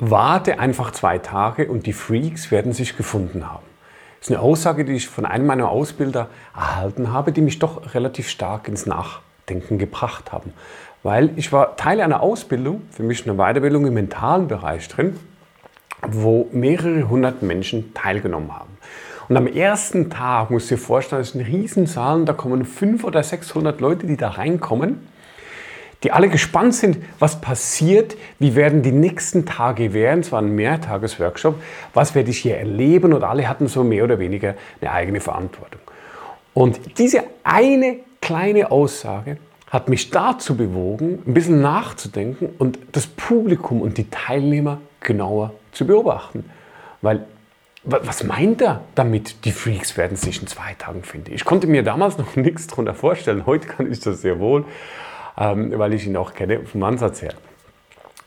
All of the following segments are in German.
Warte einfach zwei Tage und die Freaks werden sich gefunden haben. Das ist eine Aussage, die ich von einem meiner Ausbilder erhalten habe, die mich doch relativ stark ins Nachdenken gebracht haben. Weil ich war Teil einer Ausbildung, für mich eine Weiterbildung im mentalen Bereich drin, wo mehrere hundert Menschen teilgenommen haben. Und am ersten Tag, musst du dir vorstellen, das ist ein Riesensaal, da kommen 500 oder 600 Leute, die da reinkommen die alle gespannt sind, was passiert, wie werden die nächsten Tage werden. Es war ein Mehrtagesworkshop, was werde ich hier erleben und alle hatten so mehr oder weniger eine eigene Verantwortung. Und diese eine kleine Aussage hat mich dazu bewogen, ein bisschen nachzudenken und das Publikum und die Teilnehmer genauer zu beobachten. Weil, was meint er damit, die Freaks werden sich in zwei Tagen finden? Ich konnte mir damals noch nichts darunter vorstellen, heute kann ich das sehr wohl weil ich ihn auch kenne vom Ansatz her.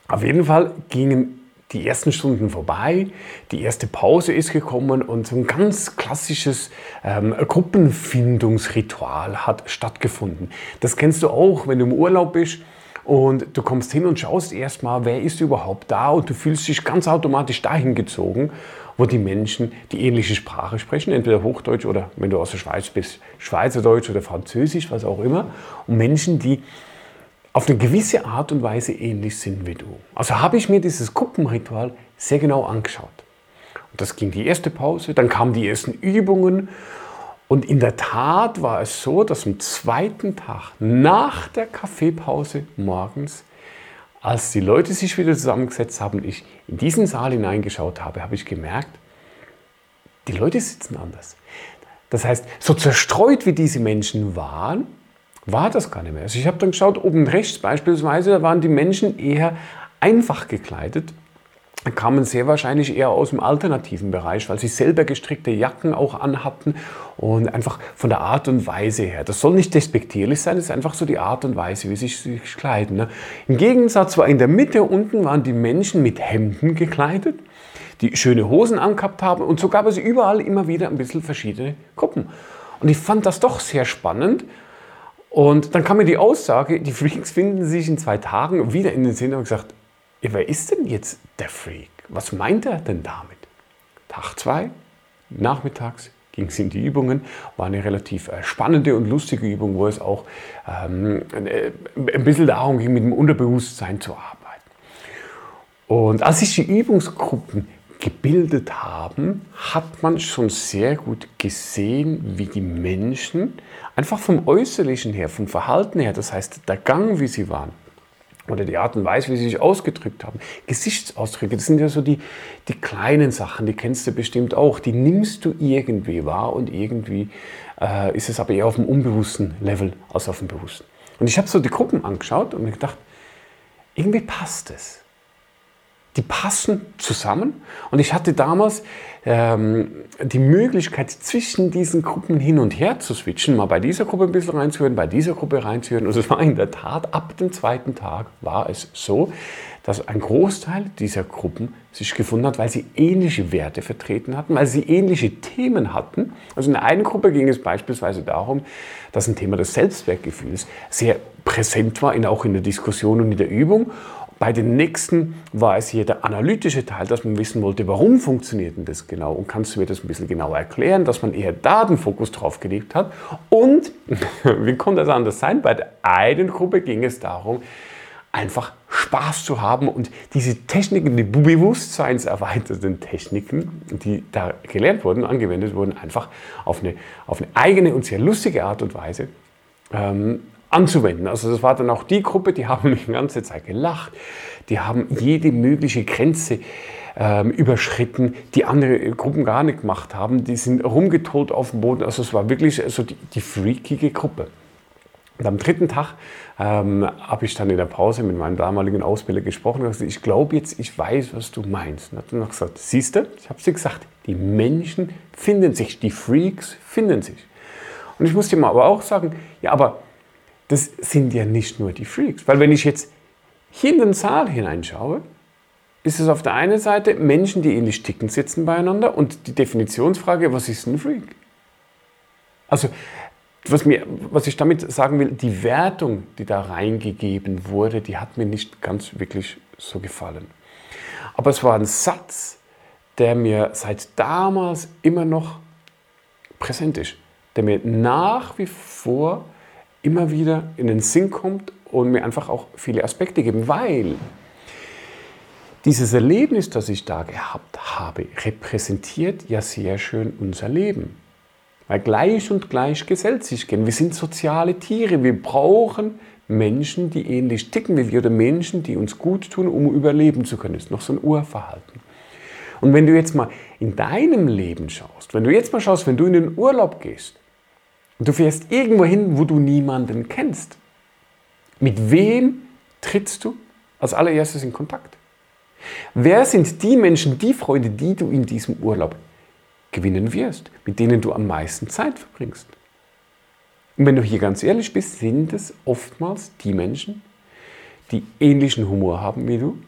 Auf jeden Fall gingen die ersten Stunden vorbei, die erste Pause ist gekommen und so ein ganz klassisches ähm, Gruppenfindungsritual hat stattgefunden. Das kennst du auch, wenn du im Urlaub bist und du kommst hin und schaust erstmal, wer ist überhaupt da und du fühlst dich ganz automatisch dahin gezogen, wo die Menschen die ähnliche Sprache sprechen, entweder Hochdeutsch oder, wenn du aus der Schweiz bist, Schweizerdeutsch oder Französisch, was auch immer. Und Menschen, die auf eine gewisse Art und Weise ähnlich sind wie du. Also habe ich mir dieses Gruppenritual sehr genau angeschaut. Und das ging die erste Pause, dann kamen die ersten Übungen und in der Tat war es so, dass am zweiten Tag nach der Kaffeepause morgens, als die Leute sich wieder zusammengesetzt haben, ich in diesen Saal hineingeschaut habe, habe ich gemerkt, die Leute sitzen anders. Das heißt, so zerstreut wie diese Menschen waren, war das gar nicht mehr. Also ich habe dann geschaut, oben rechts beispielsweise, da waren die Menschen eher einfach gekleidet, kamen sehr wahrscheinlich eher aus dem alternativen Bereich, weil sie selber gestrickte Jacken auch anhatten und einfach von der Art und Weise her. Das soll nicht despektierlich sein, es ist einfach so die Art und Weise, wie sie sich kleiden. Ne? Im Gegensatz war in der Mitte unten waren die Menschen mit Hemden gekleidet, die schöne Hosen angehabt haben und so gab es überall immer wieder ein bisschen verschiedene Gruppen. Und ich fand das doch sehr spannend, und dann kam mir die Aussage, die Freaks finden sich in zwei Tagen wieder in den Sinn und gesagt, wer ist denn jetzt der Freak? Was meint er denn damit? Tag zwei, nachmittags ging es in die Übungen, war eine relativ äh, spannende und lustige Übung, wo es auch ähm, äh, ein bisschen darum ging, mit dem Unterbewusstsein zu arbeiten. Und als sich die Übungsgruppen gebildet haben, hat man schon sehr gut gesehen, wie die Menschen einfach vom Äußerlichen her, vom Verhalten her, das heißt der Gang, wie sie waren, oder die Art und Weise, wie sie sich ausgedrückt haben. Gesichtsausdrücke, das sind ja so die, die kleinen Sachen, die kennst du bestimmt auch. Die nimmst du irgendwie wahr und irgendwie äh, ist es aber eher auf dem unbewussten Level als auf dem bewussten. Und ich habe so die Gruppen angeschaut und mir gedacht, irgendwie passt es die passen zusammen. Und ich hatte damals ähm, die Möglichkeit, zwischen diesen Gruppen hin und her zu switchen, mal bei dieser Gruppe ein bisschen reinzuhören, bei dieser Gruppe reinzuhören. Und es war in der Tat, ab dem zweiten Tag war es so, dass ein Großteil dieser Gruppen sich gefunden hat, weil sie ähnliche Werte vertreten hatten, weil sie ähnliche Themen hatten. Also in der einen Gruppe ging es beispielsweise darum, dass ein Thema des Selbstwertgefühls sehr präsent war, auch in der Diskussion und in der Übung. Bei den nächsten war es hier der analytische Teil, dass man wissen wollte, warum funktioniert denn das genau und kannst du mir das ein bisschen genauer erklären, dass man eher da den Fokus drauf gelegt hat. Und, wie konnte das anders sein, bei der einen Gruppe ging es darum, einfach Spaß zu haben und diese Techniken, die bewusstseinserweiterten Techniken, die da gelernt wurden, angewendet wurden, einfach auf eine, auf eine eigene und sehr lustige Art und Weise ähm, anzuwenden. Also das war dann auch die Gruppe, die haben die ganze Zeit gelacht, die haben jede mögliche Grenze ähm, überschritten, die andere Gruppen gar nicht gemacht haben. Die sind rumgetollt auf dem Boden. Also es war wirklich so die, die freakige Gruppe. Und am dritten Tag ähm, habe ich dann in der Pause mit meinem damaligen Ausbilder gesprochen und gesagt, ich glaube jetzt, ich weiß, was du meinst. Und hat dann gesagt, siehst du, ich habe es dir gesagt, die Menschen finden sich, die Freaks finden sich. Und ich muss dir mal aber auch sagen, ja, aber das sind ja nicht nur die Freaks. Weil wenn ich jetzt hier in den Saal hineinschaue, ist es auf der einen Seite Menschen, die ähnlich ticken, sitzen beieinander und die Definitionsfrage, was ist ein Freak? Also, was, mir, was ich damit sagen will, die Wertung, die da reingegeben wurde, die hat mir nicht ganz wirklich so gefallen. Aber es war ein Satz, der mir seit damals immer noch präsent ist, der mir nach wie vor immer wieder in den Sinn kommt und mir einfach auch viele Aspekte geben, weil dieses Erlebnis, das ich da gehabt habe, repräsentiert ja sehr schön unser Leben. Weil gleich und gleich gesellt sich gern. Wir sind soziale Tiere. Wir brauchen Menschen, die ähnlich ticken wie wir oder Menschen, die uns gut tun, um überleben zu können. Das ist noch so ein Urverhalten. Und wenn du jetzt mal in deinem Leben schaust, wenn du jetzt mal schaust, wenn du in den Urlaub gehst du fährst irgendwo hin, wo du niemanden kennst, mit wem trittst du als allererstes in Kontakt? Wer sind die Menschen, die Freunde, die du in diesem Urlaub gewinnen wirst, mit denen du am meisten Zeit verbringst? Und wenn du hier ganz ehrlich bist, sind es oftmals die Menschen, die ähnlichen Humor haben wie du.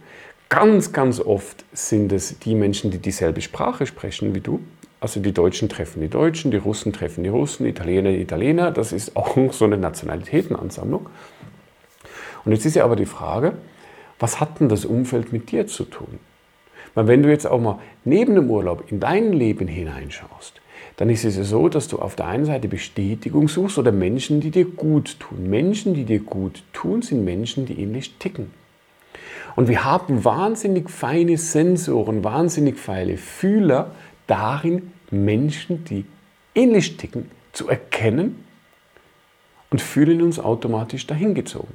Ganz, ganz oft sind es die Menschen, die dieselbe Sprache sprechen wie du. Also die Deutschen treffen die Deutschen, die Russen treffen die Russen, Italiener die Italiener. Das ist auch so eine Nationalitätenansammlung. Und jetzt ist ja aber die Frage, was hat denn das Umfeld mit dir zu tun? Weil wenn du jetzt auch mal neben dem Urlaub in dein Leben hineinschaust, dann ist es ja so, dass du auf der einen Seite Bestätigung suchst oder Menschen, die dir gut tun. Menschen, die dir gut tun, sind Menschen, die ähnlich ticken. Und wir haben wahnsinnig feine Sensoren, wahnsinnig feine Fühler darin, Menschen, die ähnlich ticken, zu erkennen und fühlen uns automatisch dahin gezogen.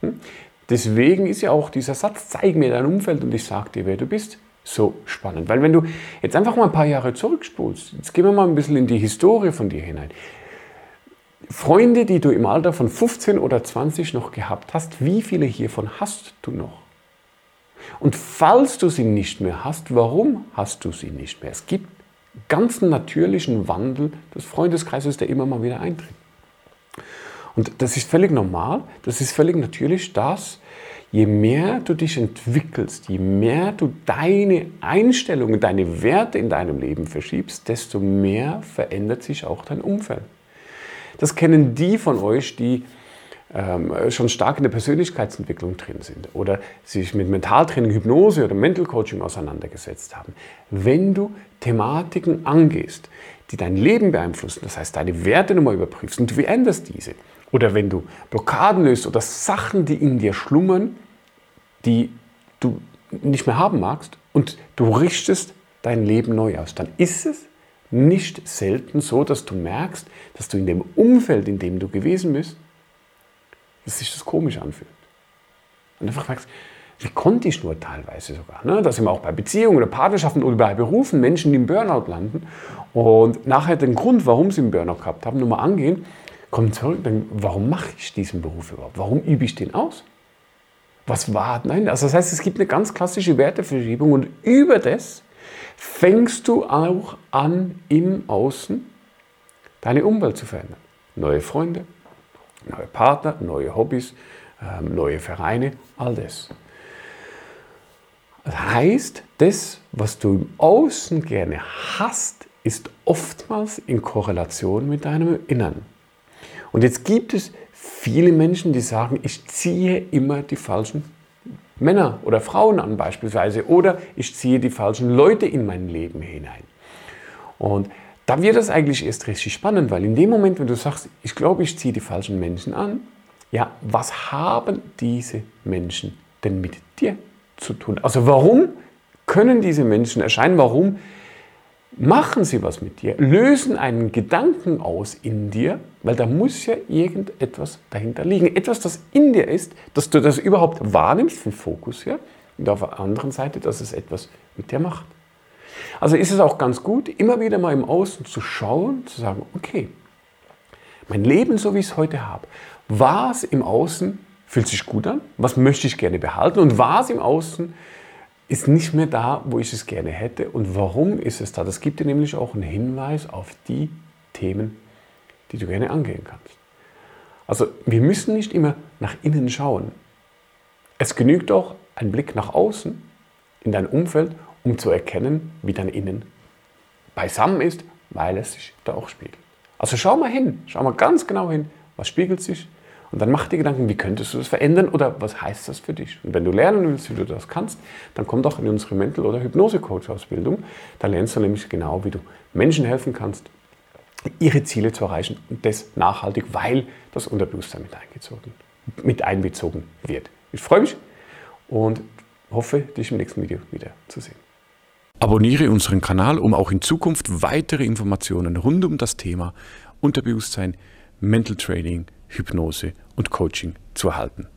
Hm? Deswegen ist ja auch dieser Satz, zeig mir dein Umfeld und ich sag dir, wer du bist, so spannend. Weil wenn du jetzt einfach mal ein paar Jahre zurückspulst, jetzt gehen wir mal ein bisschen in die Historie von dir hinein. Freunde, die du im Alter von 15 oder 20 noch gehabt hast, wie viele hiervon hast du noch? Und falls du sie nicht mehr hast, warum hast du sie nicht mehr? Es gibt ganz natürlichen Wandel des Freundeskreises, der immer mal wieder eintritt. Und das ist völlig normal, das ist völlig natürlich, dass je mehr du dich entwickelst, je mehr du deine Einstellungen, deine Werte in deinem Leben verschiebst, desto mehr verändert sich auch dein Umfeld. Das kennen die von euch, die schon stark in der Persönlichkeitsentwicklung drin sind oder sich mit Mentaltraining, Hypnose oder Mental Coaching auseinandergesetzt haben. Wenn du Thematiken angehst, die dein Leben beeinflussen, das heißt deine Werte nochmal überprüfst und du veränderst diese, oder wenn du Blockaden löst oder Sachen, die in dir schlummern, die du nicht mehr haben magst und du richtest dein Leben neu aus, dann ist es nicht selten so, dass du merkst, dass du in dem Umfeld, in dem du gewesen bist, dass sich das komisch anfühlt. Und einfach fragst, wie konnte ich nur teilweise sogar? Ne? Da sind auch bei Beziehungen oder Partnerschaften oder bei Berufen Menschen, im Burnout landen und nachher den Grund, warum sie einen Burnout gehabt haben, nochmal angehen kommen zurück und denken, warum mache ich diesen Beruf überhaupt? Warum übe ich den aus? Was war? Nein, also das heißt, es gibt eine ganz klassische Werteverschiebung und über das fängst du auch an, im Außen deine Umwelt zu verändern. Neue Freunde, neue Partner, neue Hobbys, ähm, neue Vereine, all das. Das heißt, das, was du im Außen gerne hast, ist oftmals in Korrelation mit deinem Innern. Und jetzt gibt es viele Menschen, die sagen, ich ziehe immer die falschen Männer oder Frauen an beispielsweise oder ich ziehe die falschen Leute in mein Leben hinein. Und da wird es eigentlich erst richtig spannend, weil in dem Moment, wenn du sagst, ich glaube, ich ziehe die falschen Menschen an, ja, was haben diese Menschen denn mit dir zu tun? Also warum können diese Menschen erscheinen? Warum machen sie was mit dir, lösen einen Gedanken aus in dir, weil da muss ja irgendetwas dahinter liegen. Etwas, das in dir ist, dass du das überhaupt wahrnimmst vom Fokus her und auf der anderen Seite, dass es etwas mit dir macht. Also ist es auch ganz gut, immer wieder mal im Außen zu schauen, zu sagen, okay, mein Leben, so wie ich es heute habe, was im Außen fühlt sich gut an, was möchte ich gerne behalten und was im Außen ist nicht mehr da, wo ich es gerne hätte. Und warum ist es da? Das gibt dir nämlich auch einen Hinweis auf die Themen, die du gerne angehen kannst. Also wir müssen nicht immer nach innen schauen. Es genügt auch ein Blick nach außen in dein Umfeld, um zu erkennen, wie dein Innen beisammen ist, weil es sich da auch spiegelt. Also schau mal hin, schau mal ganz genau hin, was spiegelt sich Und dann mach dir Gedanken, wie könntest du das verändern oder was heißt das für dich? Und wenn du lernen willst, wie du das kannst, dann komm doch in unsere Mental- oder Hypnose-Coach-Ausbildung. Da lernst du nämlich genau, wie du Menschen helfen kannst, ihre Ziele zu erreichen und das nachhaltig, weil das Unterbewusstsein mit eingezogen, mit einbezogen wird. Ich freue mich und hoffe, dich im nächsten Video wieder zu sehen. Abonniere unseren Kanal, um auch in Zukunft weitere Informationen rund um das Thema Unterbewusstsein, Mental Training, Hypnose und Coaching zu erhalten.